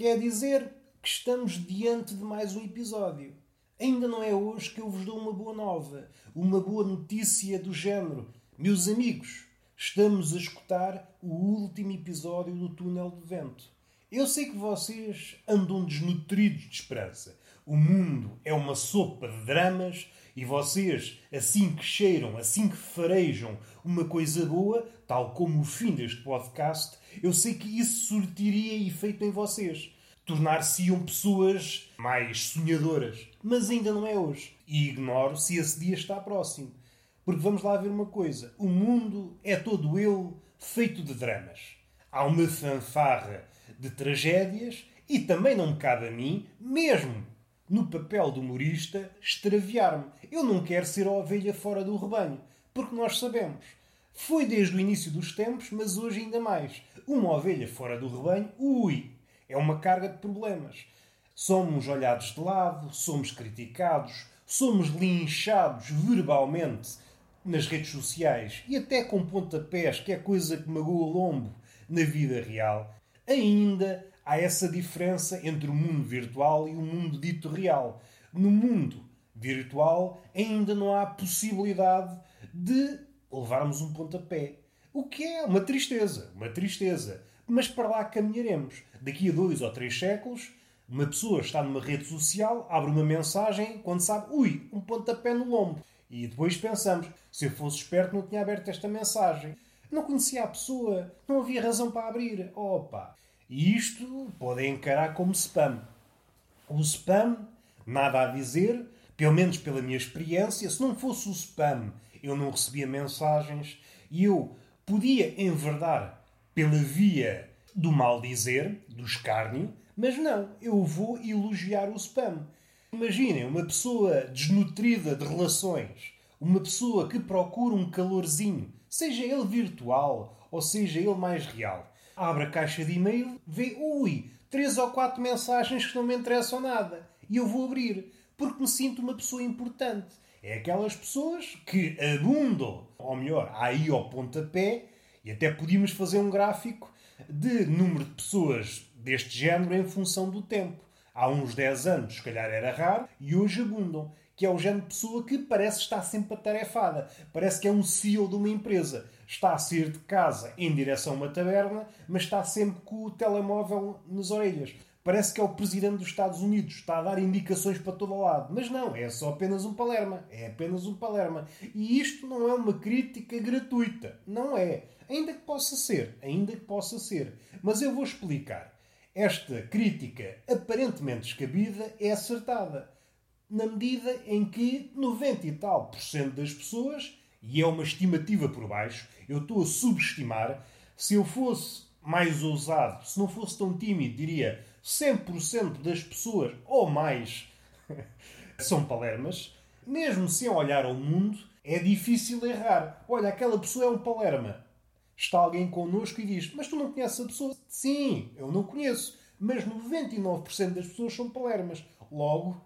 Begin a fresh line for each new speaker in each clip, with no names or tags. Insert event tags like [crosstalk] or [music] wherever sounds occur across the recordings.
Quer dizer que estamos diante de mais um episódio. Ainda não é hoje que eu vos dou uma boa nova, uma boa notícia do género. Meus amigos, estamos a escutar o último episódio do Túnel de Vento. Eu sei que vocês andam desnutridos de esperança. O mundo é uma sopa de dramas e vocês, assim que cheiram, assim que farejam uma coisa boa, tal como o fim deste podcast, eu sei que isso surtiria efeito em vocês. Tornar-se-iam pessoas mais sonhadoras. Mas ainda não é hoje. E ignoro se esse dia está próximo. Porque vamos lá ver uma coisa: o mundo é todo ele feito de dramas. Há uma fanfarra de tragédias e também não me cabe a mim, mesmo no papel de humorista, extraviar-me. Eu não quero ser a ovelha fora do rebanho, porque nós sabemos. Foi desde o início dos tempos, mas hoje ainda mais. Uma ovelha fora do rebanho, ui, é uma carga de problemas. Somos olhados de lado, somos criticados, somos linchados verbalmente nas redes sociais e até com pontapés, que é coisa que magoa o lombo na vida real. Ainda há essa diferença entre o mundo virtual e o mundo dito real. No mundo virtual ainda não há possibilidade de levarmos um pontapé. O que é uma tristeza, uma tristeza. Mas para lá caminharemos. Daqui a dois ou três séculos, uma pessoa está numa rede social, abre uma mensagem, quando sabe, ui, um pontapé no lombo. E depois pensamos, se eu fosse esperto não tinha aberto esta mensagem. Não conhecia a pessoa, não havia razão para abrir. Opa! E isto pode encarar como spam. O spam, nada a dizer, pelo menos pela minha experiência, se não fosse o spam, eu não recebia mensagens e eu podia enverdar pela via do mal dizer, do escárnio, mas não, eu vou elogiar o spam. Imaginem uma pessoa desnutrida de relações, uma pessoa que procura um calorzinho, seja ele virtual ou seja ele mais real abre a caixa de e-mail, vê, ui, três ou quatro mensagens que não me interessam nada. E eu vou abrir, porque me sinto uma pessoa importante. É aquelas pessoas que abundam, ou melhor, aí ao pontapé, e até podíamos fazer um gráfico de número de pessoas deste género em função do tempo. Há uns 10 anos, se calhar era raro, e hoje abundam. Que é o género de pessoa que parece estar sempre atarefada. Parece que é um CEO de uma empresa está a sair de casa em direção a uma taberna, mas está sempre com o telemóvel nas orelhas. Parece que é o presidente dos Estados Unidos, está a dar indicações para todo lado. Mas não, é só apenas um palerma. É apenas um palerma. E isto não é uma crítica gratuita. Não é. Ainda que possa ser. Ainda que possa ser. Mas eu vou explicar. Esta crítica aparentemente descabida é acertada. Na medida em que 90 e tal por cento das pessoas, e é uma estimativa por baixo, eu estou a subestimar. Se eu fosse mais ousado, se não fosse tão tímido, diria 100% das pessoas, ou mais, [laughs] são palermas. Mesmo sem olhar ao mundo, é difícil errar. Olha, aquela pessoa é um palerma. Está alguém connosco e diz: Mas tu não conheces a pessoa? Sim, eu não conheço. Mas 99% das pessoas são palermas. Logo,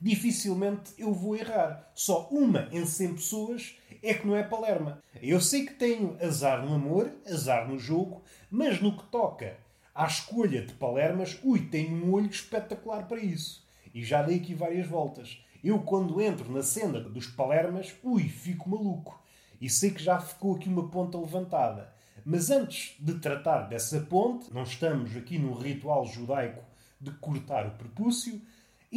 dificilmente eu vou errar. Só uma em 100 pessoas é que não é Palerma. Eu sei que tenho azar no amor, azar no jogo, mas no que toca à escolha de Palermas, ui, tenho um olho espetacular para isso. E já dei aqui várias voltas. Eu, quando entro na cena dos Palermas, ui, fico maluco. E sei que já ficou aqui uma ponta levantada. Mas antes de tratar dessa ponte, não estamos aqui num ritual judaico de cortar o prepúcio,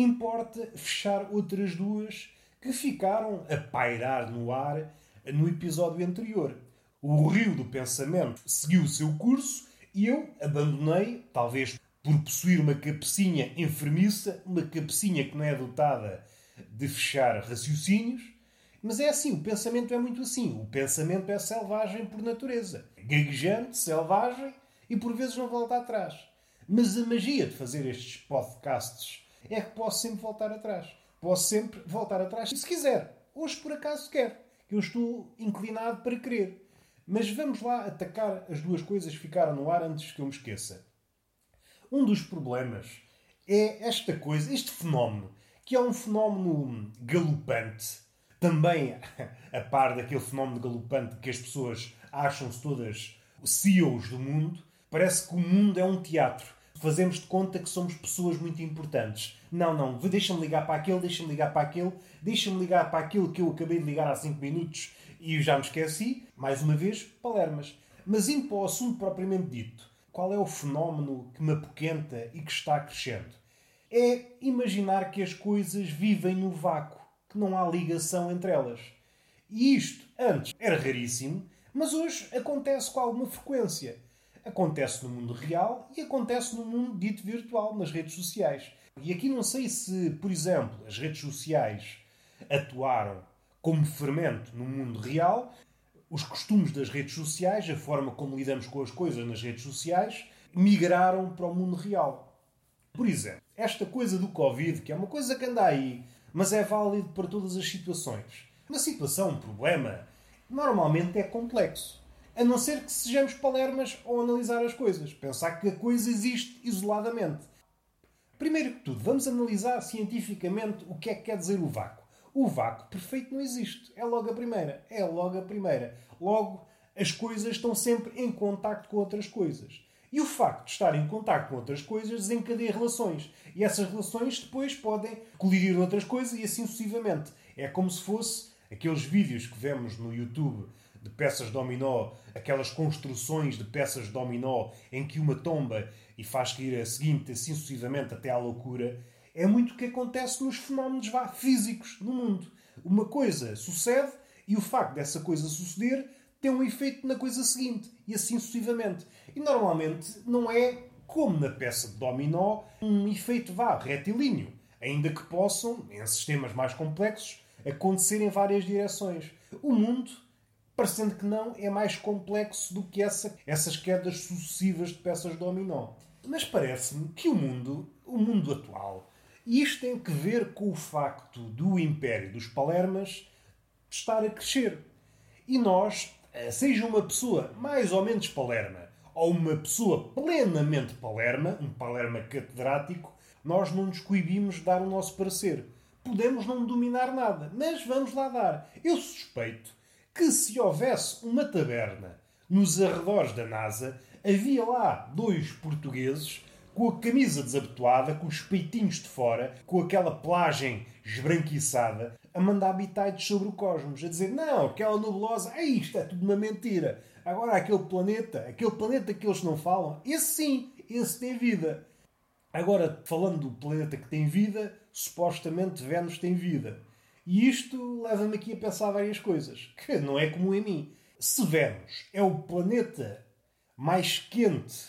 importa fechar outras duas que ficaram a pairar no ar no episódio anterior. O rio do pensamento seguiu o seu curso e eu abandonei, talvez por possuir uma cabecinha enfermiça, uma cabecinha que não é dotada de fechar raciocínios. Mas é assim, o pensamento é muito assim. O pensamento é selvagem por natureza. Gaguejante, selvagem e por vezes não volta atrás. Mas a magia de fazer estes podcasts é que posso sempre voltar atrás. Posso sempre voltar atrás se quiser. Hoje por acaso quero que eu estou inclinado para querer. Mas vamos lá atacar as duas coisas que ficaram no ar antes que eu me esqueça. Um dos problemas é esta coisa, este fenómeno, que é um fenómeno galopante, também [laughs] a par daquele fenómeno galopante que as pessoas acham-se todas CEOs do mundo, parece que o mundo é um teatro. Fazemos de conta que somos pessoas muito importantes. Não, não, deixa-me ligar para aquele, deixa-me ligar para aquele, deixa-me ligar para aquilo que eu acabei de ligar há 5 minutos e já me esqueci. Mais uma vez, palermas. Mas indo para o assunto propriamente dito, qual é o fenómeno que me apoquenta e que está crescendo? É imaginar que as coisas vivem no vácuo, que não há ligação entre elas. E isto, antes, era raríssimo, mas hoje acontece com alguma frequência. Acontece no mundo real e acontece no mundo dito virtual, nas redes sociais. E aqui não sei se, por exemplo, as redes sociais atuaram como fermento no mundo real, os costumes das redes sociais, a forma como lidamos com as coisas nas redes sociais, migraram para o mundo real. Por exemplo, esta coisa do Covid, que é uma coisa que anda aí, mas é válido para todas as situações. Uma situação, um problema, normalmente é complexo. A não ser que sejamos palermas ao analisar as coisas. Pensar que a coisa existe isoladamente. Primeiro que tudo, vamos analisar cientificamente o que é que quer dizer o vácuo. O vácuo perfeito não existe. É logo a primeira. É logo a primeira. Logo, as coisas estão sempre em contacto com outras coisas. E o facto de estar em contacto com outras coisas desencadeia relações. E essas relações depois podem colidir outras coisas e assim sucessivamente. É como se fosse aqueles vídeos que vemos no YouTube de peças dominó, aquelas construções de peças dominó em que uma tomba e faz cair a seguinte, assim sucessivamente até à loucura, é muito o que acontece nos fenómenos vá, físicos no mundo. Uma coisa sucede e o facto dessa coisa suceder tem um efeito na coisa seguinte e assim sucessivamente. E normalmente não é como na peça de dominó um efeito vá retilíneo, ainda que possam, em sistemas mais complexos, acontecer em várias direções. O mundo, parecendo que não, é mais complexo do que essa, essas quedas sucessivas de peças dominó. Mas parece-me que o mundo, o mundo atual, e isto tem que ver com o facto do Império dos Palermas estar a crescer. E nós, eh, seja uma pessoa mais ou menos palerma, ou uma pessoa plenamente palerma, um palerma catedrático, nós não nos coibimos de dar o nosso parecer podemos não dominar nada, mas vamos lá dar. Eu suspeito que se houvesse uma taberna nos arredores da NASA, havia lá dois portugueses com a camisa desabotoada, com os peitinhos de fora, com aquela plagem esbranquiçada, a mandar bitites sobre o cosmos, a dizer: não, aquela nebulosa, é isto, é tudo uma mentira. Agora, aquele planeta, aquele planeta que eles não falam, esse sim, esse tem vida. Agora, falando do planeta que tem vida, supostamente Vênus tem vida. E isto leva-me aqui a pensar várias coisas, que não é comum em mim. Se Vênus é o planeta mais quente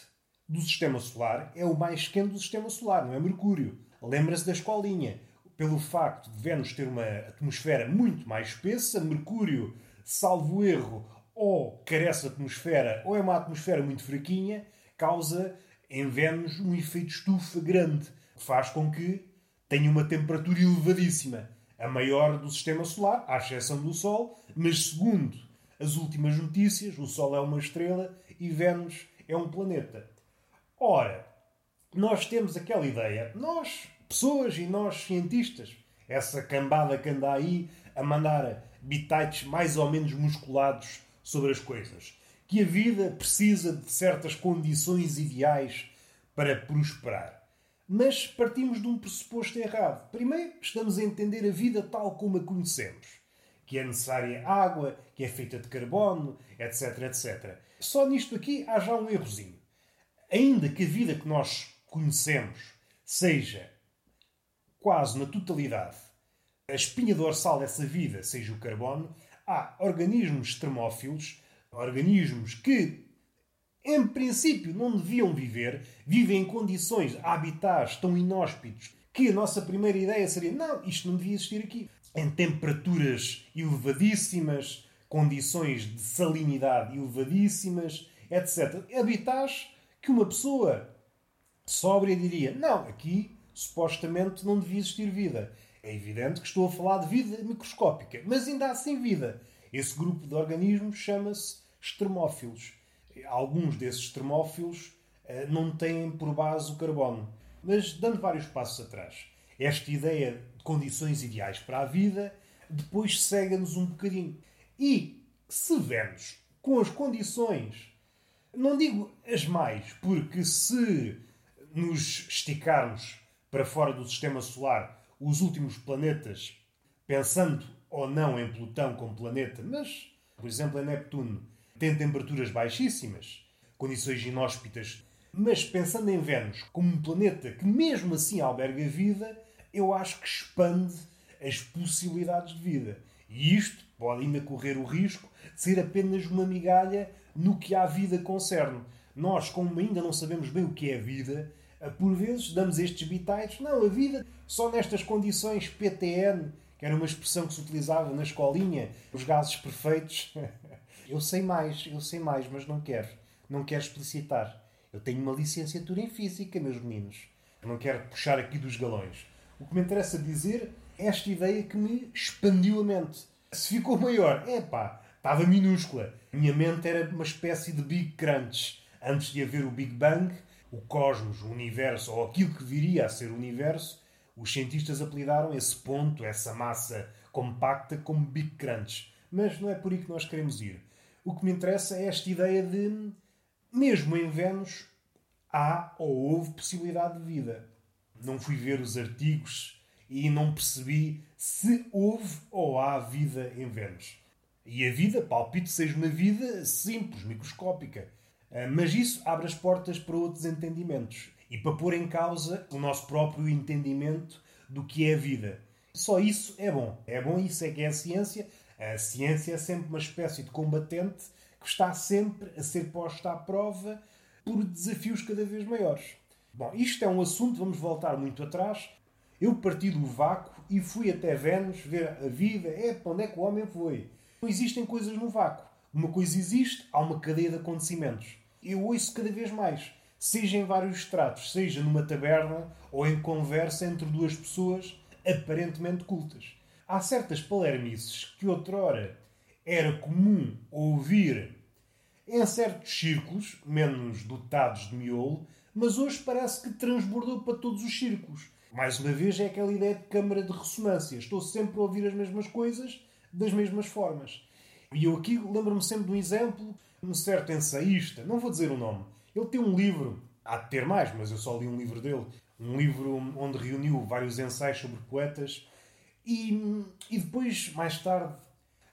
do Sistema Solar, é o mais quente do Sistema Solar, não é Mercúrio. Lembra-se da escolinha. Pelo facto de Vênus ter uma atmosfera muito mais espessa, Mercúrio, salvo erro, ou carece de atmosfera, ou é uma atmosfera muito fraquinha, causa em Vênus um efeito estufa grande, que faz com que tenha uma temperatura elevadíssima, a maior do sistema solar, à exceção do Sol, mas segundo as últimas notícias, o Sol é uma estrela e Vênus é um planeta. Ora, nós temos aquela ideia, nós, pessoas e nós, cientistas, essa cambada que anda aí a mandar bitites mais ou menos musculados sobre as coisas que a vida precisa de certas condições ideais para prosperar. Mas partimos de um pressuposto errado. Primeiro, estamos a entender a vida tal como a conhecemos. Que é necessária água, que é feita de carbono, etc, etc. Só nisto aqui há já um errozinho. Ainda que a vida que nós conhecemos seja quase na totalidade a espinha dorsal dessa vida seja o carbono, há organismos termófilos organismos que, em princípio, não deviam viver, vivem em condições, habitats tão inóspitos, que a nossa primeira ideia seria: não, isto não devia existir aqui. Em temperaturas elevadíssimas, condições de salinidade elevadíssimas, etc. Habitats que uma pessoa sóbria diria: não, aqui supostamente não devia existir vida. É evidente que estou a falar de vida microscópica, mas ainda assim vida. Esse grupo de organismos chama-se extremófilos. Alguns desses extremófilos eh, não têm por base o carbono. Mas, dando vários passos atrás, esta ideia de condições ideais para a vida depois cega-nos um bocadinho. E se vemos com as condições, não digo as mais, porque se nos esticarmos para fora do sistema solar, os últimos planetas, pensando ou não em Plutão como planeta, mas, por exemplo, em Neptuno, tem temperaturas baixíssimas, condições inóspitas, mas pensando em Vênus como um planeta que mesmo assim alberga vida, eu acho que expande as possibilidades de vida. E isto pode ainda correr o risco de ser apenas uma migalha no que a vida concerne. Nós, como ainda não sabemos bem o que é vida, por vezes damos estes bitites. Não, a vida só nestas condições PTN, que era uma expressão que se utilizava na escolinha, os gases perfeitos. [laughs] eu sei mais, eu sei mais, mas não quero. Não quero explicitar. Eu tenho uma licenciatura em Física, meus meninos. Não quero puxar aqui dos galões. O que me interessa dizer é esta ideia que me expandiu a mente. Se ficou maior, é pá, estava minúscula. Minha mente era uma espécie de Big Crunch. Antes de haver o Big Bang, o cosmos, o universo, ou aquilo que viria a ser o universo, os cientistas apelidaram esse ponto, essa massa compacta, como Big Crunch. Mas não é por aí que nós queremos ir. O que me interessa é esta ideia de, mesmo em Vênus, há ou houve possibilidade de vida. Não fui ver os artigos e não percebi se houve ou há vida em Vênus. E a vida, palpite, seja uma vida simples, microscópica. Ah, mas isso abre as portas para outros entendimentos e para pôr em causa o nosso próprio entendimento do que é a vida. Só isso é bom. É bom, isso é que é a ciência. A ciência é sempre uma espécie de combatente que está sempre a ser posta à prova por desafios cada vez maiores. Bom, isto é um assunto, vamos voltar muito atrás. Eu parti do vácuo e fui até Vênus ver a vida. É, para onde é que o homem foi? Não existem coisas no vácuo. Uma coisa existe, há uma cadeia de acontecimentos. Eu ouço cada vez mais, seja em vários estratos, seja numa taberna ou em conversa entre duas pessoas aparentemente cultas. Há certas palermices que outrora era comum ouvir em certos círculos, menos dotados de miolo, mas hoje parece que transbordou para todos os círculos. Mais uma vez é aquela ideia de câmara de ressonância. Estou sempre a ouvir as mesmas coisas das mesmas formas. E eu aqui lembro-me sempre de um exemplo, um certo ensaísta, não vou dizer o nome. Ele tem um livro, há de ter mais, mas eu só li um livro dele, um livro onde reuniu vários ensaios sobre poetas e, e depois, mais tarde,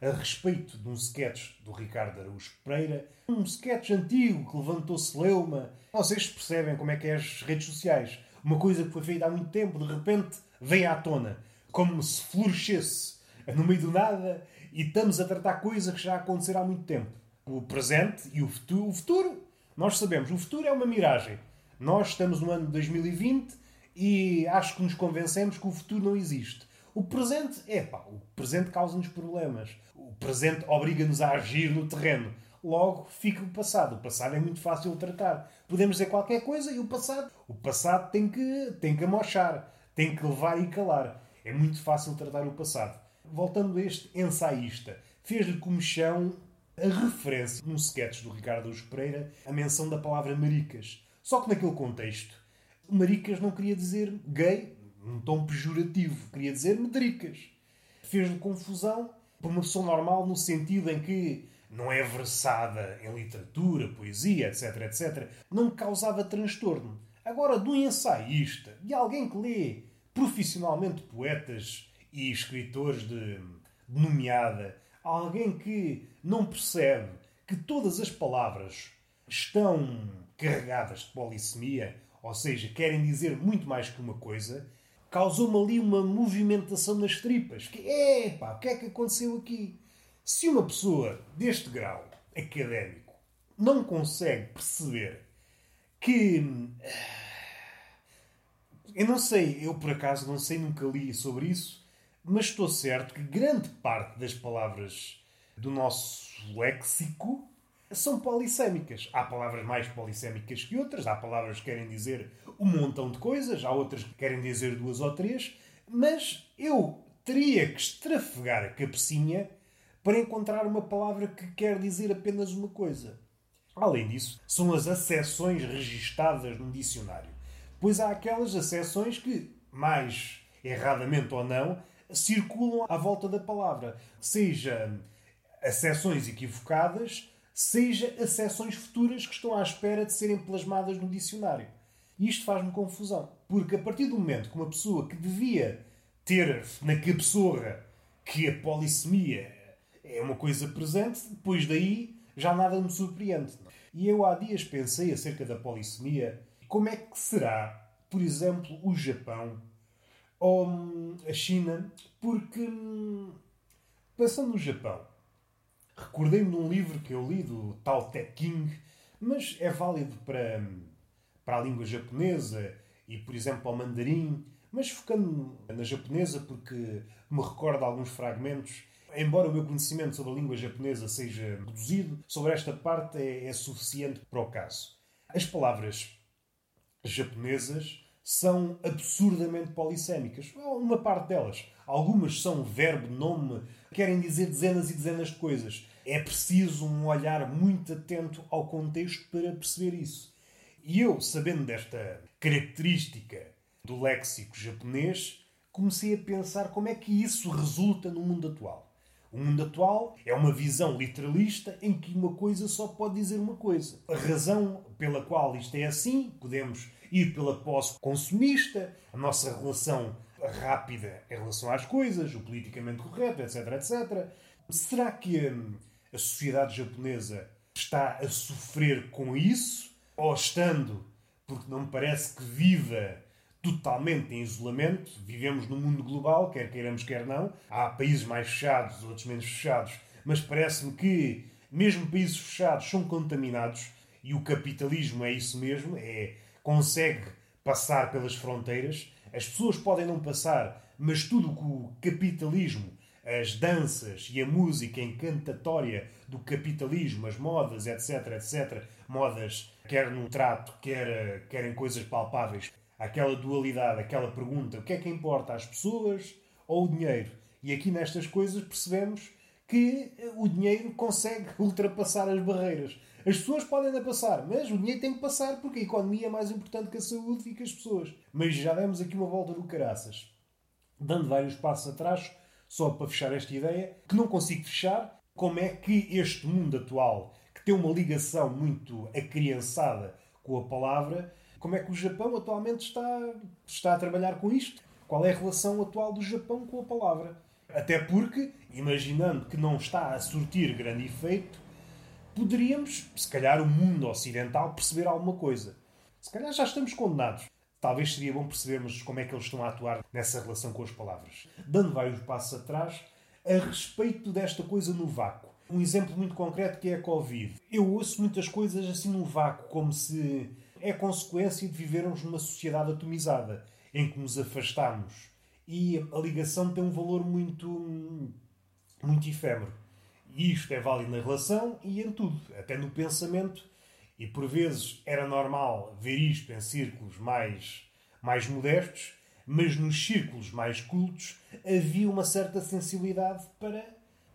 a respeito de um sketch do Ricardo Araújo Pereira, um sketch antigo que levantou celeuma. Vocês percebem como é que é as redes sociais. Uma coisa que foi feita há muito tempo, de repente, vem à tona. Como se florescesse no meio do nada e estamos a tratar coisas que já aconteceram há muito tempo. O presente e o futuro. O futuro, nós sabemos, o futuro é uma miragem. Nós estamos no ano de 2020 e acho que nos convencemos que o futuro não existe. O presente, é pá, o presente causa-nos problemas. O presente obriga-nos a agir no terreno. Logo, fica o passado. O passado é muito fácil de tratar. Podemos dizer qualquer coisa e o passado, o passado tem que, tem que amochar, tem que levar e calar. É muito fácil tratar o passado voltando a este ensaísta, fez-lhe comichão a referência num sketch do Ricardo Luz Pereira a menção da palavra maricas. Só que naquele contexto, maricas não queria dizer gay num tom pejorativo, queria dizer medricas. Fez-lhe confusão por uma pessoa normal no sentido em que não é versada em literatura, poesia, etc, etc, não causava transtorno. Agora, de um ensaísta, de alguém que lê profissionalmente poetas e escritores de nomeada, alguém que não percebe que todas as palavras estão carregadas de polissemia, ou seja, querem dizer muito mais que uma coisa, causou-me ali uma movimentação nas tripas. Que, epá, o que é que aconteceu aqui? Se uma pessoa deste grau académico não consegue perceber que. Eu não sei, eu por acaso não sei, nunca li sobre isso, mas estou certo que grande parte das palavras do nosso léxico são polissêmicas. Há palavras mais polissêmicas que outras, há palavras que querem dizer um montão de coisas, há outras que querem dizer duas ou três, mas eu teria que estrafegar a cabecinha para encontrar uma palavra que quer dizer apenas uma coisa. Além disso, são as acessões registadas no dicionário. Pois há aquelas acessões que, mais erradamente ou não, circulam à volta da palavra, seja acessões equivocadas, seja acessões futuras que estão à espera de serem plasmadas no dicionário. E isto faz-me confusão. Porque a partir do momento que uma pessoa que devia ter na cabeçorra que a polissemia é uma coisa presente, depois daí já nada me surpreende. E eu há dias pensei acerca da polissemia, como é que será, por exemplo, o Japão ou hum, a China, porque hum, pensando no Japão, recordei-me de um livro que eu li do Tao Te King, mas é válido para, hum, para a língua japonesa e, por exemplo, ao mandarim, mas focando na japonesa porque me recordo alguns fragmentos Embora o meu conhecimento sobre a língua japonesa seja reduzido, sobre esta parte é, é suficiente para o caso. As palavras japonesas são absurdamente polissémicas. Uma parte delas. Algumas são verbo, nome, querem dizer dezenas e dezenas de coisas. É preciso um olhar muito atento ao contexto para perceber isso. E eu, sabendo desta característica do léxico japonês, comecei a pensar como é que isso resulta no mundo atual. O mundo atual é uma visão literalista em que uma coisa só pode dizer uma coisa. A razão pela qual isto é assim, podemos ir pela posse consumista, a nossa relação rápida em relação às coisas, o politicamente correto, etc, etc. Será que a sociedade japonesa está a sofrer com isso? Ou estando, porque não me parece que viva totalmente em isolamento. Vivemos num mundo global, quer queiramos, quer não. Há países mais fechados, outros menos fechados, mas parece-me que mesmo países fechados são contaminados e o capitalismo é isso mesmo, é consegue passar pelas fronteiras. As pessoas podem não passar, mas tudo que o capitalismo, as danças e a música encantatória do capitalismo, as modas, etc, etc, modas quer no trato, quer, quer em coisas palpáveis, aquela dualidade, aquela pergunta: o que é que importa, as pessoas ou o dinheiro? E aqui nestas coisas percebemos que o dinheiro consegue [laughs] ultrapassar as barreiras. As pessoas podem ainda passar, mas o dinheiro tem que passar porque a economia é mais importante que a saúde e que as pessoas. Mas já demos aqui uma volta no caraças, dando vários passos atrás, só para fechar esta ideia, que não consigo fechar, como é que este mundo atual, tem uma ligação muito acriançada com a palavra, como é que o Japão atualmente está, está a trabalhar com isto? Qual é a relação atual do Japão com a palavra? Até porque, imaginando que não está a surtir grande efeito, poderíamos, se calhar, o mundo ocidental perceber alguma coisa. Se calhar já estamos condenados. Talvez seria bom percebermos como é que eles estão a atuar nessa relação com as palavras. Dando vários passos atrás, a respeito desta coisa no vácuo. Um exemplo muito concreto que é a Covid. Eu ouço muitas coisas assim no vácuo, como se é consequência de vivermos numa sociedade atomizada, em que nos afastamos. E a ligação tem um valor muito, muito efêmero. E isto é válido na relação e em tudo, até no pensamento. E por vezes era normal ver isto em círculos mais, mais modestos, mas nos círculos mais cultos havia uma certa sensibilidade para,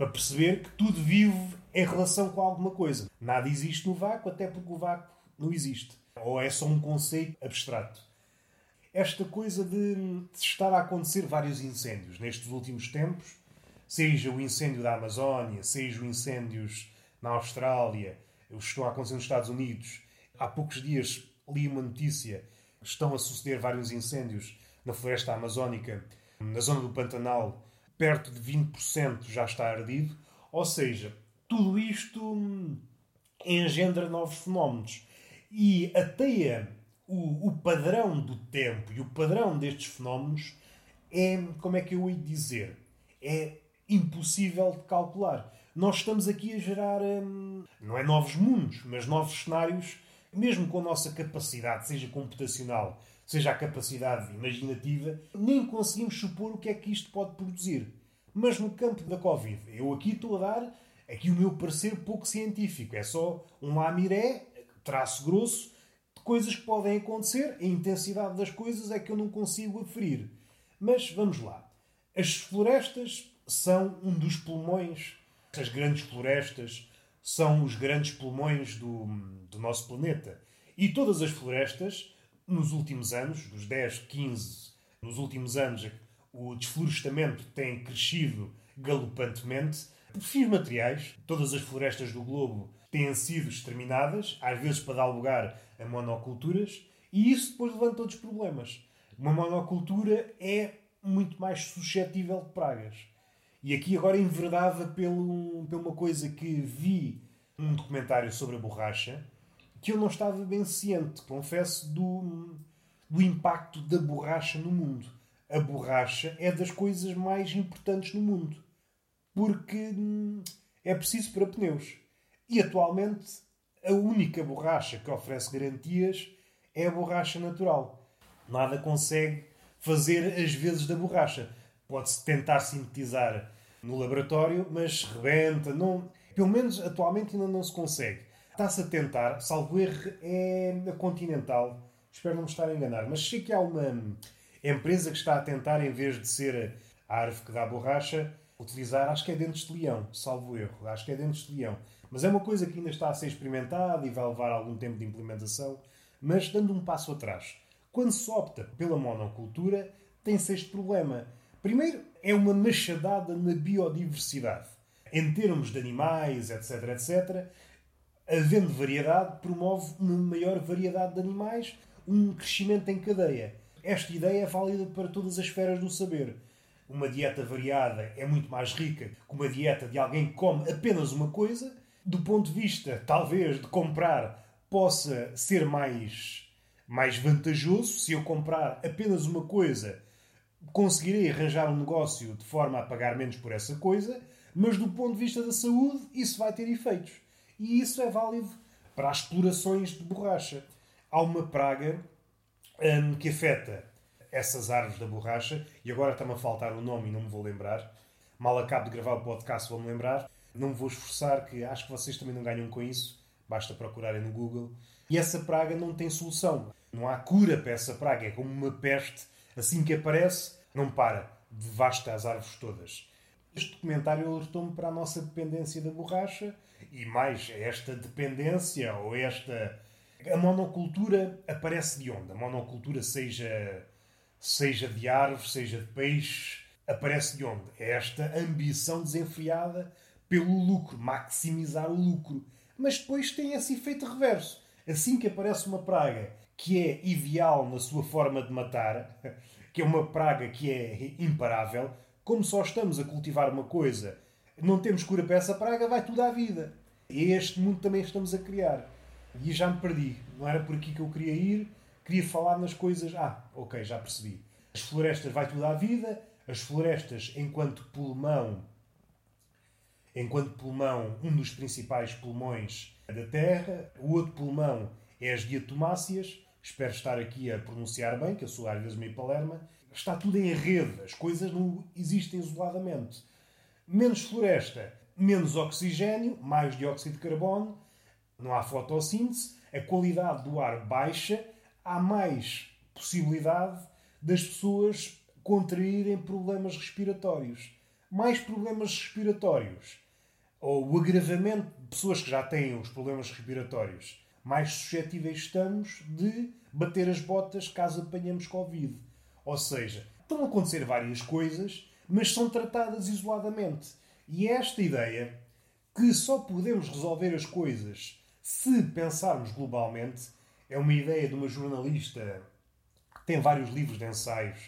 para perceber que tudo vive em relação com alguma coisa. Nada existe no vácuo, até porque o vácuo não existe. Ou é só um conceito abstrato? Esta coisa de, estar a acontecer vários incêndios nestes últimos tempos, seja o incêndio da Amazónia, seja os incêndios na Austrália, os que estão a acontecer nos Estados Unidos. Há poucos dias li uma notícia, estão a suceder vários incêndios na floresta amazónica, na zona do Pantanal, perto de 20% já está ardido. Ou seja, tudo isto engendra novos fenómenos e ateia o, o padrão do tempo e o padrão destes fenómenos é, como é que eu ia dizer, é impossível de calcular. Nós estamos aqui a gerar, hum, não é novos mundos, mas novos cenários, mesmo com a nossa capacidade, seja computacional, seja a capacidade imaginativa, nem conseguimos supor o que é que isto pode produzir. Mas no campo da Covid, eu aqui estou a dar aqui o meu parecer pouco científico. É só um lamiré traço grosso de coisas que podem acontecer. A intensidade das coisas é que eu não consigo aferir. Mas vamos lá. As florestas são um dos pulmões. As grandes florestas são os grandes pulmões do, do nosso planeta. E todas as florestas, nos últimos anos, dos 10, 15, nos últimos anos, o desflorestamento tem crescido galopantemente. Por fins materiais, todas as florestas do globo têm sido exterminadas, às vezes para dar lugar a monoculturas, E isso depois levanta outros problemas. Uma monocultura é muito mais suscetível de pragas. E aqui agora enverdava pelo, por uma coisa que vi um documentário sobre a borracha que eu não estava bem ciente, confesso, do, do impacto da borracha no mundo. A borracha é das coisas mais importantes no mundo. Porque hum, é preciso para pneus. E atualmente a única borracha que oferece garantias é a borracha natural. Nada consegue fazer as vezes da borracha. Pode-se tentar sintetizar no laboratório, mas rebenta. Não, pelo menos atualmente ainda não se consegue. Está-se a tentar, salvo erro, é a Continental. Espero não me estar a enganar, mas sei que há uma empresa que está a tentar, em vez de ser a árvore que dá borracha, utilizar, acho que é dentes de leão, salvo erro, acho que é dentes de leão. Mas é uma coisa que ainda está a ser experimentada e vai levar algum tempo de implementação. Mas dando um passo atrás, quando se opta pela monocultura, tem-se este problema. Primeiro, é uma machadada na biodiversidade. Em termos de animais, etc, etc, havendo variedade, promove uma maior variedade de animais, um crescimento em cadeia. Esta ideia é válida para todas as esferas do saber. Uma dieta variada é muito mais rica que uma dieta de alguém que come apenas uma coisa. Do ponto de vista, talvez, de comprar, possa ser mais, mais vantajoso. Se eu comprar apenas uma coisa, conseguirei arranjar um negócio de forma a pagar menos por essa coisa, mas do ponto de vista da saúde, isso vai ter efeitos. E isso é válido para as explorações de borracha. Há uma praga hum, que afeta essas árvores da borracha, e agora está-me a faltar o nome e não me vou lembrar. Mal acabo de gravar o podcast, vou-me lembrar. Não me vou esforçar, que acho que vocês também não ganham com isso. Basta procurarem no Google. E essa praga não tem solução. Não há cura para essa praga. É como uma peste. Assim que aparece, não para. Devasta as árvores todas. Este documentário alertou-me para a nossa dependência da borracha e mais esta dependência ou esta. A monocultura aparece de onde? A monocultura, seja, seja de árvores, seja de peixes, aparece de onde? É esta ambição desenfreada pelo lucro, maximizar o lucro. Mas depois tem esse efeito reverso. Assim que aparece uma praga que é ideal na sua forma de matar, [laughs] que é uma praga que é imparável, como só estamos a cultivar uma coisa, não temos cura para essa praga, vai tudo à vida. E este mundo também estamos a criar. E já me perdi. Não era por aqui que eu queria ir. Queria falar nas coisas. Ah, ok, já percebi. As florestas vai tudo à vida. As florestas, enquanto pulmão, enquanto pulmão, um dos principais pulmões da Terra. O outro pulmão é as diatomáceas. Espero estar aqui a pronunciar bem, que eu sou às vezes meio palerma está tudo em rede, as coisas não existem isoladamente. Menos floresta, menos oxigênio, mais dióxido de carbono, não há fotossíntese, a qualidade do ar baixa, há mais possibilidade das pessoas contraírem problemas respiratórios. Mais problemas respiratórios, ou o agravamento de pessoas que já têm os problemas respiratórios, mais suscetíveis estamos de bater as botas caso apanhemos Covid. Ou seja, estão a acontecer várias coisas, mas são tratadas isoladamente. E é esta ideia que só podemos resolver as coisas se pensarmos globalmente é uma ideia de uma jornalista que tem vários livros de ensaios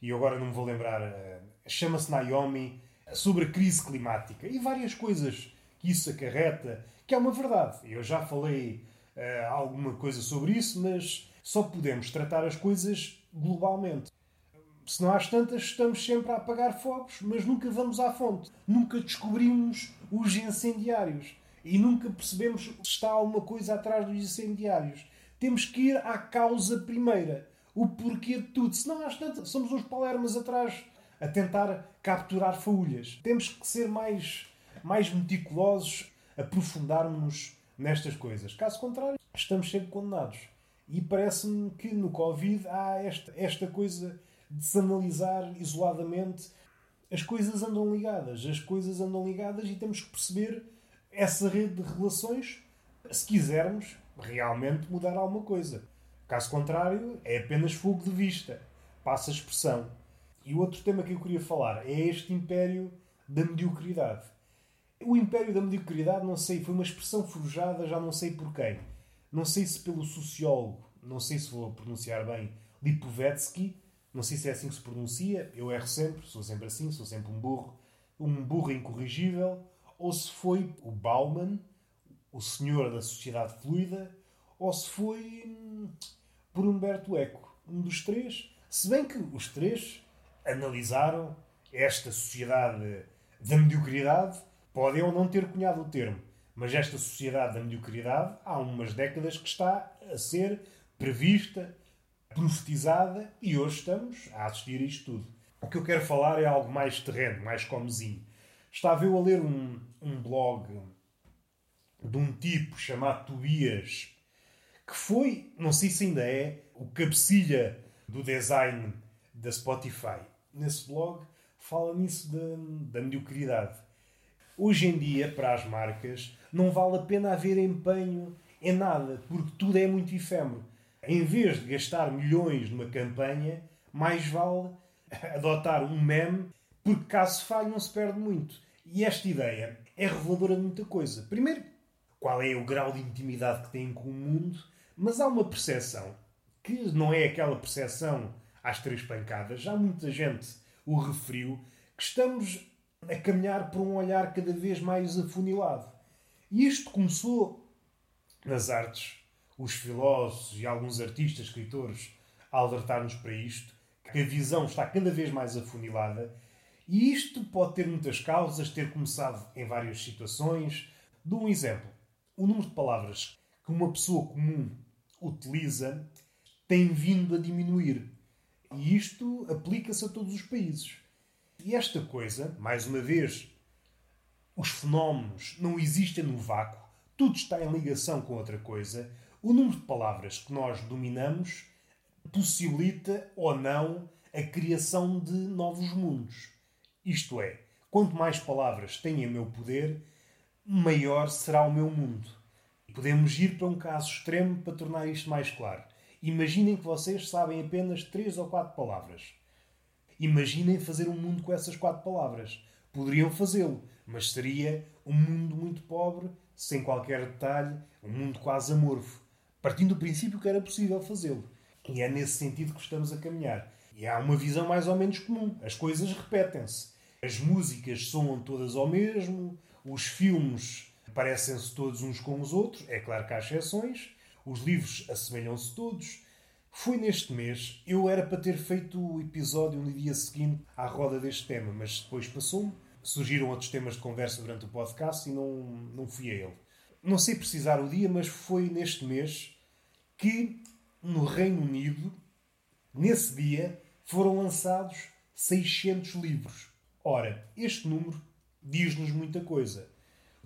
e agora não me vou lembrar, eh, chama-se Naomi, sobre a crise climática e várias coisas que isso acarreta, que é uma verdade. Eu já falei uh, alguma coisa sobre isso, mas só podemos tratar as coisas globalmente. Se não às tantas, estamos sempre a apagar fogos, mas nunca vamos à fonte. Nunca descobrimos os incendiários. E nunca percebemos se está alguma coisa atrás dos incendiários. Temos que ir à causa primeira. O porquê de tudo. Se não às tantas, somos uns palermas atrás a tentar capturar faúlhas. Temos que ser mais, mais meticulosos, aprofundarmos nestas coisas. Caso contrário, estamos sempre condenados. E parece-me que no Covid há esta, esta coisa de se analisar isoladamente. As coisas andam ligadas, as coisas andam ligadas e temos que perceber essa rede de relações se quisermos realmente mudar alguma coisa. Caso contrário, é apenas fogo de vista. Passa a expressão. E o outro tema que eu queria falar é este império da mediocridade. O império da mediocridade, não sei, foi uma expressão forjada, já não sei por quem não sei se pelo sociólogo não sei se vou pronunciar bem, Lipovetsky, não sei se é assim que se pronuncia, eu erro sempre, sou sempre assim, sou sempre um burro, um burro incorrigível, ou se foi o Bauman, o senhor da sociedade fluida, ou se foi hum, por Humberto Eco, um dos três. Se bem que os três analisaram esta sociedade da mediocridade, podem ou não ter cunhado o termo, mas esta sociedade da mediocridade há umas décadas que está a ser prevista, profetizada e hoje estamos a assistir a isto tudo. O que eu quero falar é algo mais terreno, mais comezinho. Estava eu a ler um, um blog de um tipo chamado Tobias, que foi, não sei se ainda é, o cabecilha do design da Spotify. Nesse blog fala nisso da, da mediocridade. Hoje em dia, para as marcas, não vale a pena haver empenho em nada, porque tudo é muito efêmero. Em vez de gastar milhões numa campanha, mais vale [laughs] adotar um meme, porque caso falhe não se perde muito. E esta ideia é reveladora de muita coisa. Primeiro, qual é o grau de intimidade que têm com o mundo, mas há uma percepção que não é aquela percepção às três pancadas. Já muita gente o referiu que estamos a caminhar por um olhar cada vez mais afunilado. E isto começou nas artes. Os filósofos e alguns artistas, escritores, a alertar-nos para isto, que a visão está cada vez mais afunilada. E isto pode ter muitas causas, ter começado em várias situações. Dou um exemplo. O número de palavras que uma pessoa comum utiliza tem vindo a diminuir. E isto aplica-se a todos os países. E esta coisa, mais uma vez, os fenómenos não existem no vácuo, tudo está em ligação com outra coisa. O número de palavras que nós dominamos possibilita ou não a criação de novos mundos. Isto é, quanto mais palavras tenho em meu poder, maior será o meu mundo. Podemos ir para um caso extremo para tornar isto mais claro. Imaginem que vocês sabem apenas três ou quatro palavras. Imaginem fazer um mundo com essas quatro palavras. Poderiam fazê-lo, mas seria um mundo muito pobre, sem qualquer detalhe, um mundo quase amorfo. Partindo do princípio que era possível fazê-lo. E é nesse sentido que estamos a caminhar. E há uma visão mais ou menos comum. As coisas repetem-se. As músicas soam todas ao mesmo, os filmes parecem-se todos uns com os outros, é claro que há exceções, os livros assemelham-se todos. Foi neste mês, eu era para ter feito o episódio no dia seguinte à roda deste tema, mas depois passou-me. Surgiram outros temas de conversa durante o podcast e não, não fui a ele. Não sei precisar o dia, mas foi neste mês que no Reino Unido, nesse dia, foram lançados 600 livros. Ora, este número diz-nos muita coisa.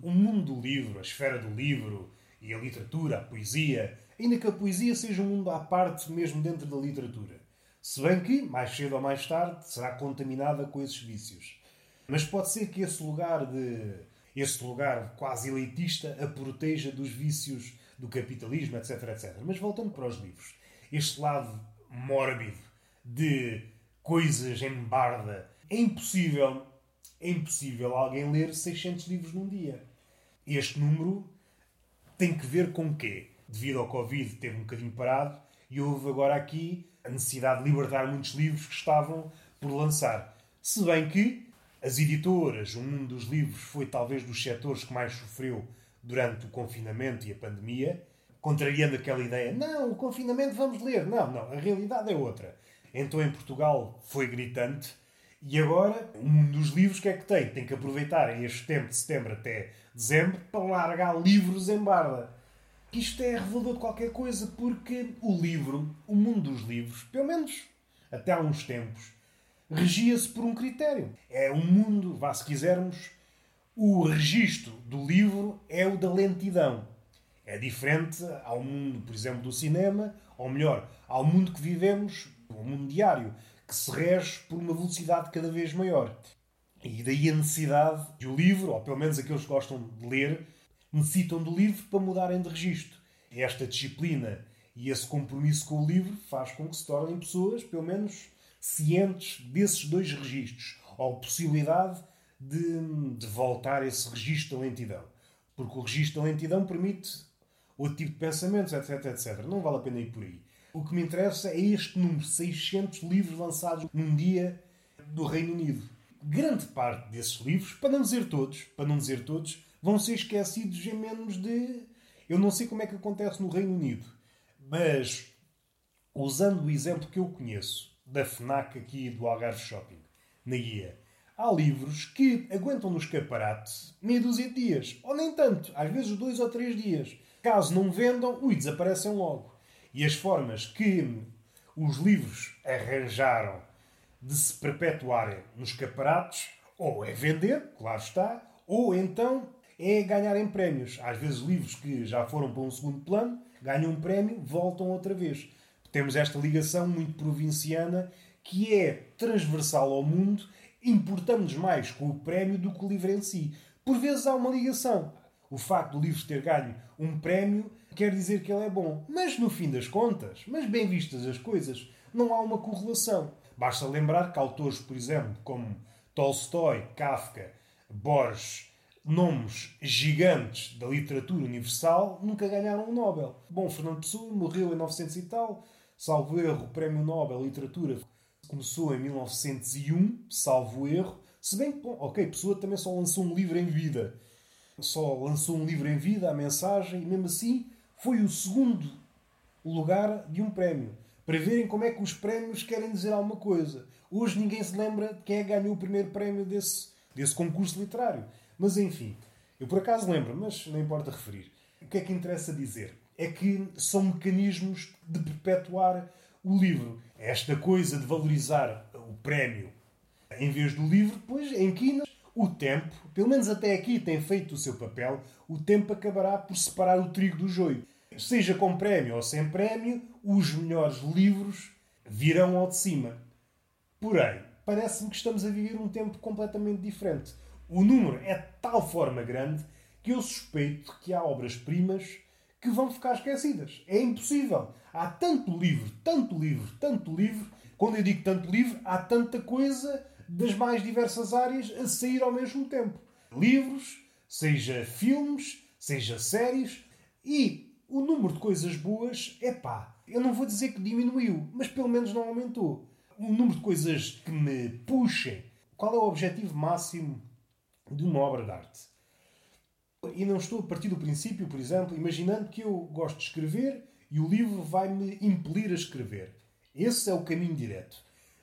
O mundo do livro, a esfera do livro, e a literatura, a poesia, ainda que a poesia seja um mundo à parte mesmo dentro da literatura. Se bem que, mais cedo ou mais tarde, será contaminada com esses vícios. Mas pode ser que esse lugar de esse lugar quase elitista a proteja dos vícios do capitalismo, etc, etc. Mas voltando para os livros, este lado mórbido de coisas em barda, é impossível, é impossível alguém ler 600 livros num dia. Este número tem que ver com o quê? Devido ao Covid teve um bocadinho parado e houve agora aqui a necessidade de libertar muitos livros que estavam por lançar. Se bem que as editoras, o mundo dos livros foi talvez dos setores que mais sofreu durante o confinamento e a pandemia, contrariando aquela ideia, não, o confinamento vamos ler. Não, não, a realidade é outra. Então em Portugal foi gritante e agora mundo dos livros que é que tem? Tem que aproveitar este tempo de setembro até dezembro para largar livros em barda. Isto é revelador de qualquer coisa, porque o livro, o mundo dos livros, pelo menos até há uns tempos, regia-se por um critério. É um mundo, vá se quisermos, o registro do livro é o da lentidão. É diferente ao mundo, por exemplo, do cinema, ou melhor, ao mundo que vivemos, o mundo diário, que se rege por uma velocidade cada vez maior. E daí a necessidade de o livro, ou pelo menos aqueles que gostam de ler, necessitam do livro para mudarem de registro. Esta disciplina e esse compromisso com o livro faz com que se tornem pessoas, pelo menos, cientes desses dois registros, ou possibilidade de, de voltar esse registro da lentidão. Porque o registro da lentidão permite outro tipo de pensamentos, etc, etc. Não vale a pena ir por aí. O que me interessa é este número, 600 livros lançados num dia do Reino Unido. Grande parte desses livros, para não dizer todos, para não dizer todos, vão ser esquecidos em menos de... Eu não sei como é que acontece no Reino Unido, mas usando o exemplo que eu conheço, da FNAC aqui do Algarve Shopping, na guia, há livros que aguentam no escaparate meia dúzia de dias, ou nem tanto, às vezes dois ou três dias. Caso não vendam, ui, desaparecem logo. E as formas que os livros arranjaram de se perpetuarem nos escaparates, ou é vender, claro está, ou então é ganharem prémios. Às vezes livros que já foram para um segundo plano ganham um prémio, voltam outra vez. Temos esta ligação muito provinciana que é transversal ao mundo, importamos mais com o prémio do que o livro em si. Por vezes há uma ligação. O facto do livro ter ganho um prémio quer dizer que ele é bom. Mas no fim das contas, mas bem vistas as coisas, não há uma correlação. Basta lembrar que autores, por exemplo, como Tolstói, Kafka, Borges, nomes gigantes da literatura universal, nunca ganharam um Nobel. Bom, Fernando Pessoa morreu em 900 e tal, salvo erro, o Prémio Nobel Literatura começou em 1901, salvo erro. Se bem que, ok, Pessoa também só lançou um livro em vida. Só lançou um livro em vida, a mensagem, e mesmo assim foi o segundo lugar de um prémio. Para verem como é que os prémios querem dizer alguma coisa. Hoje ninguém se lembra de quem é que ganhou o primeiro prémio desse, desse concurso literário. Mas enfim, eu por acaso lembro, mas não importa referir. O que é que interessa dizer? É que são mecanismos de perpetuar o livro. Esta coisa de valorizar o prémio em vez do livro, pois em Quinas o tempo, pelo menos até aqui, tem feito o seu papel, o tempo acabará por separar o trigo do joio. Seja com prémio ou sem prémio, os melhores livros virão ao de cima. Porém, parece-me que estamos a viver um tempo completamente diferente. O número é de tal forma grande que eu suspeito que há obras-primas que vão ficar esquecidas. É impossível. Há tanto livro, tanto livro, tanto livro. Quando eu digo tanto livro, há tanta coisa das mais diversas áreas a sair ao mesmo tempo. Livros, seja filmes, seja séries. E o número de coisas boas, é pá, eu não vou dizer que diminuiu, mas pelo menos não aumentou. O número de coisas que me puxem. Qual é o objetivo máximo de uma obra de arte. E não estou a partir do princípio, por exemplo, imaginando que eu gosto de escrever e o livro vai-me impelir a escrever. Esse é o caminho direto.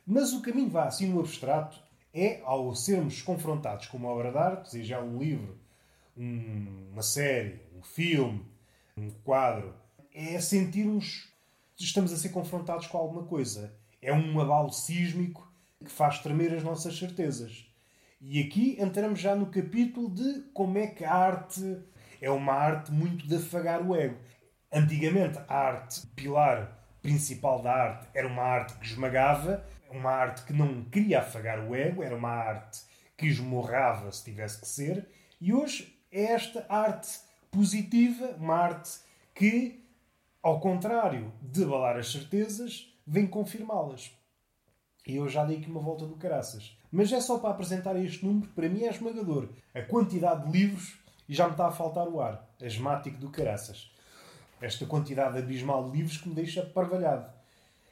Mas o caminho vá assim no abstrato é ao sermos confrontados com uma obra de arte, seja um livro, um, uma série, um filme, um quadro, é sentirmos que estamos a ser confrontados com alguma coisa. É um abalo sísmico que faz tremer as nossas certezas. E aqui entramos já no capítulo de como é que a arte é uma arte muito de afagar o ego. Antigamente, a arte, pilar principal da arte, era uma arte que esmagava, uma arte que não queria afagar o ego, era uma arte que esmorrava se tivesse que ser, e hoje é esta arte positiva, uma arte que, ao contrário de abalar as certezas, vem confirmá-las. E eu já dei aqui uma volta do caraças. Mas é só para apresentar este número, para mim é esmagador. A quantidade de livros, e já me está a faltar o ar. Asmático do caraças. Esta quantidade abismal de livros que me deixa parvalhado.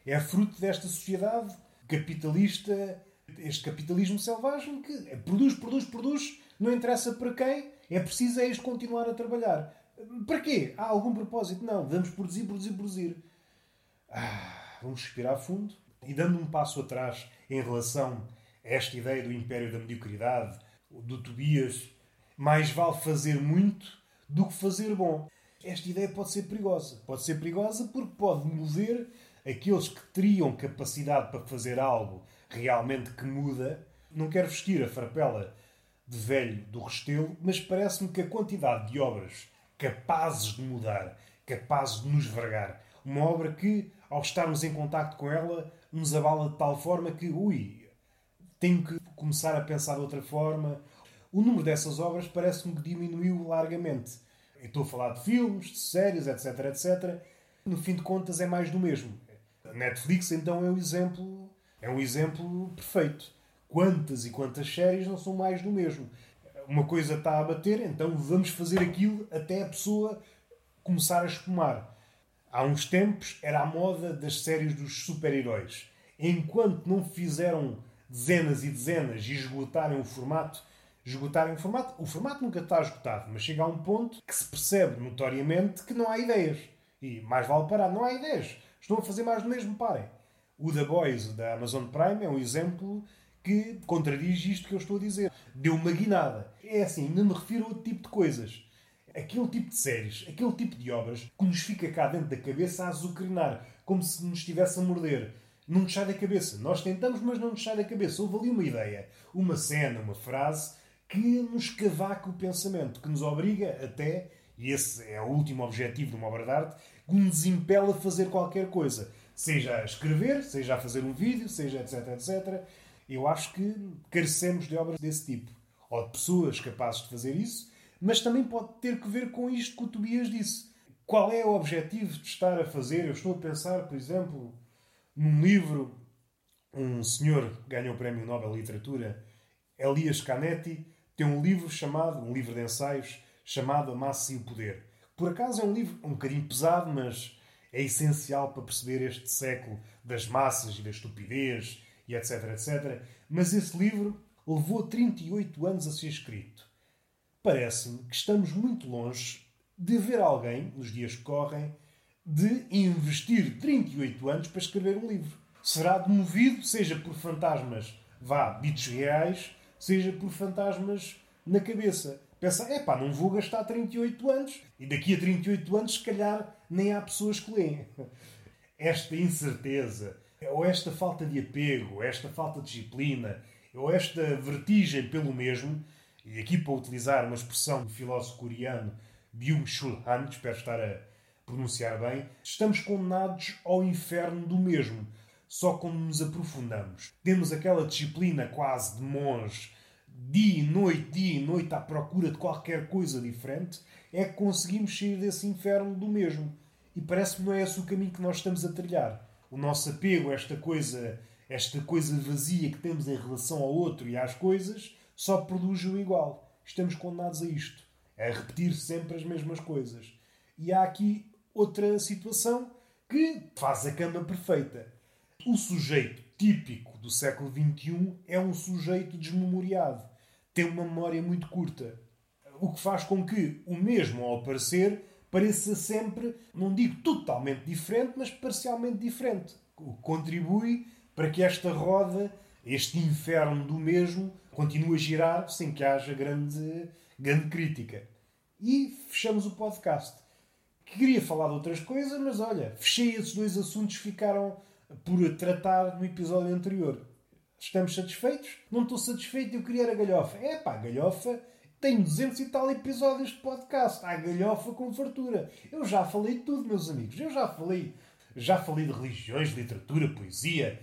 É fruto desta sociedade capitalista, este capitalismo selvagem que produz, produz, produz, não interessa para quem, é preciso é este continuar a trabalhar. Para quê? Há algum propósito? Não, vamos produzir, produzir, produzir. Ah, vamos respirar fundo e dando um passo atrás em relação esta ideia do império da mediocridade, do Tobias, mais vale fazer muito do que fazer bom. Esta ideia pode ser perigosa. Pode ser perigosa porque pode mover aqueles que teriam capacidade para fazer algo realmente que muda. Não quero vestir a farpela de velho do Restelo, mas parece-me que a quantidade de obras capazes de mudar, capazes de nos vergar, uma obra que, ao estarmos em contacto com ela, nos abala de tal forma que, ui, tenho que começar a pensar de outra forma. O número dessas obras parece-me que diminuiu largamente. Estou a falar de filmes, de séries, etc, etc. No fim de contas é mais do mesmo. A Netflix então é um exemplo, é um exemplo perfeito. Quantas e quantas séries não são mais do mesmo? Uma coisa está a bater, então vamos fazer aquilo até a pessoa começar a espumar. Há uns tempos era a moda das séries dos super-heróis. Enquanto não fizeram dezenas e dezenas e esgotarem o formato, esgotarem o formato, o formato nunca está esgotado, mas chega a um ponto que se percebe notoriamente que não há ideias. E mais vale parar, não há ideias. Estão a fazer mais do mesmo, parem. O The Boys da Amazon Prime é um exemplo que contradiz isto que eu estou a dizer. Deu uma guinada. É assim, ainda me refiro a outro tipo de coisas. Aquele tipo de séries, aquele tipo de obras que nos fica cá dentro da cabeça a azucrinar, como se nos estivesse a morder. Não nos sai da cabeça. Nós tentamos, mas não nos sai da cabeça. Houve ali uma ideia, uma cena, uma frase que nos cavaca o pensamento, que nos obriga até, e esse é o último objetivo de uma obra de arte, que nos impele a fazer qualquer coisa. Seja a escrever, seja a fazer um vídeo, seja etc, etc. Eu acho que carecemos de obras desse tipo. Ou de pessoas capazes de fazer isso, mas também pode ter que ver com isto que o Tobias disse. Qual é o objetivo de estar a fazer? Eu estou a pensar, por exemplo, num livro. Um senhor ganhou o Prémio Nobel de Literatura, Elias Canetti, tem um livro chamado, um livro de ensaios, chamado A Massa e o Poder. Por acaso é um livro um bocadinho pesado, mas é essencial para perceber este século das massas e da estupidez e etc, etc. Mas esse livro levou 38 anos a ser escrito. Parece-me que estamos muito longe de ver alguém, nos dias que correm, de investir 38 anos para escrever um livro. Será demovido, seja por fantasmas, vá, bitos reais, seja por fantasmas na cabeça. Pensa, é pá, não vou gastar 38 anos. E daqui a 38 anos, se calhar, nem há pessoas que leem. [laughs] Esta incerteza, ou esta falta de apego, esta falta de disciplina, ou esta vertigem pelo mesmo, e aqui para utilizar uma expressão do filósofo coreano Byung-Chul Han, espero estar a pronunciar bem, estamos condenados ao inferno do mesmo só quando nos aprofundamos. Temos aquela disciplina quase de monge, dia e noite, dia e noite à procura de qualquer coisa diferente, é que conseguimos sair desse inferno do mesmo. E parece-me não é esse o caminho que nós estamos a trilhar. O nosso apego a esta coisa, esta coisa vazia que temos em relação ao outro e às coisas, só produz o igual. Estamos condenados a isto, a repetir sempre as mesmas coisas. E há aqui outra situação que faz a cama perfeita. O sujeito típico do século XXI é um sujeito desmemoriado. Tem uma memória muito curta. O que faz com que o mesmo ao aparecer pareça sempre, não digo totalmente diferente, mas parcialmente diferente. O que contribui para que esta roda, este inferno do mesmo, continue a girar sem que haja grande, grande crítica. E fechamos o podcast. Queria falar de outras coisas, mas olha, fechei esses dois assuntos, ficaram por tratar no episódio anterior. Estamos satisfeitos? Não estou satisfeito, eu queria a galhofa. É pá, galhofa tem 200 e tal episódios de podcast. Há galhofa com fartura. Eu já falei de tudo, meus amigos. Eu já falei, já falei de religiões, literatura, poesia,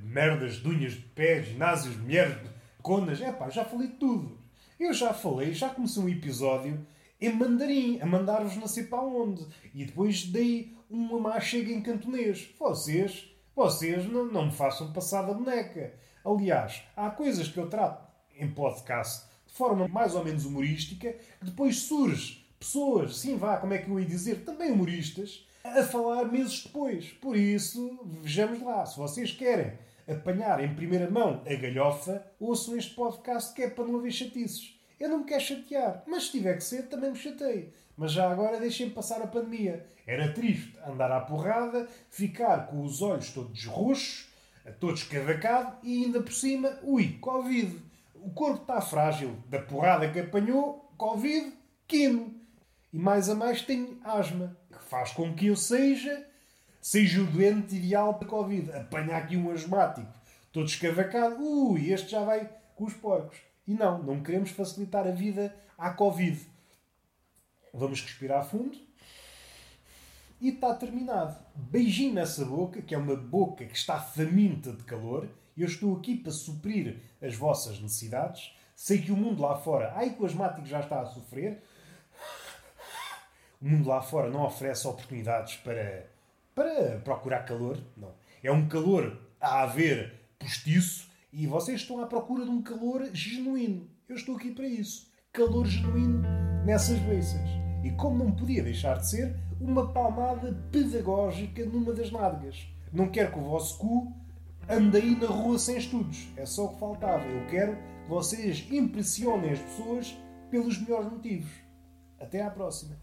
merdas de unhas de pé, ginásios, mulheres, conas. É pá, já falei de tudo. Eu já falei, já comecei um episódio em mandarim, a mandar-vos não sei para onde. E depois dei uma má chega em cantonês. Vocês vocês não, não me façam passar da boneca. Aliás, há coisas que eu trato em podcast de forma mais ou menos humorística, que depois surge pessoas, sim vá, como é que eu ia dizer, também humoristas, a falar meses depois. Por isso, vejamos lá, se vocês querem apanhar em primeira mão a galhofa, ouçam este podcast que é para não haver chatices. Eu não me quero chatear, mas se tiver que ser, também me chatei. Mas já agora deixem passar a pandemia. Era triste andar à porrada, ficar com os olhos todos roxos, todos cavacados e ainda por cima, ui, Covid. O corpo está frágil. Da porrada que apanhou, Covid, quino. E mais a mais tenho asma, que faz com que eu seja, seja o doente ideal para Covid. Apanha aqui um asmático, todo escavacado, ui, este já vai com os porcos. E não, não queremos facilitar a vida à Covid. Vamos respirar fundo. E está terminado. Beijinho nessa boca, que é uma boca que está faminta de calor. Eu estou aqui para suprir as vossas necessidades. Sei que o mundo lá fora, ai que o asmático já está a sofrer. O mundo lá fora não oferece oportunidades para, para procurar calor. Não. É um calor a haver postiço e vocês estão à procura de um calor genuíno. Eu estou aqui para isso. Calor genuíno nessas beiças. E, como não podia deixar de ser, uma palmada pedagógica numa das nádegas. Não quero que o vosso cu ande aí na rua sem estudos. É só o que faltava. Eu quero que vocês impressionem as pessoas pelos melhores motivos. Até à próxima.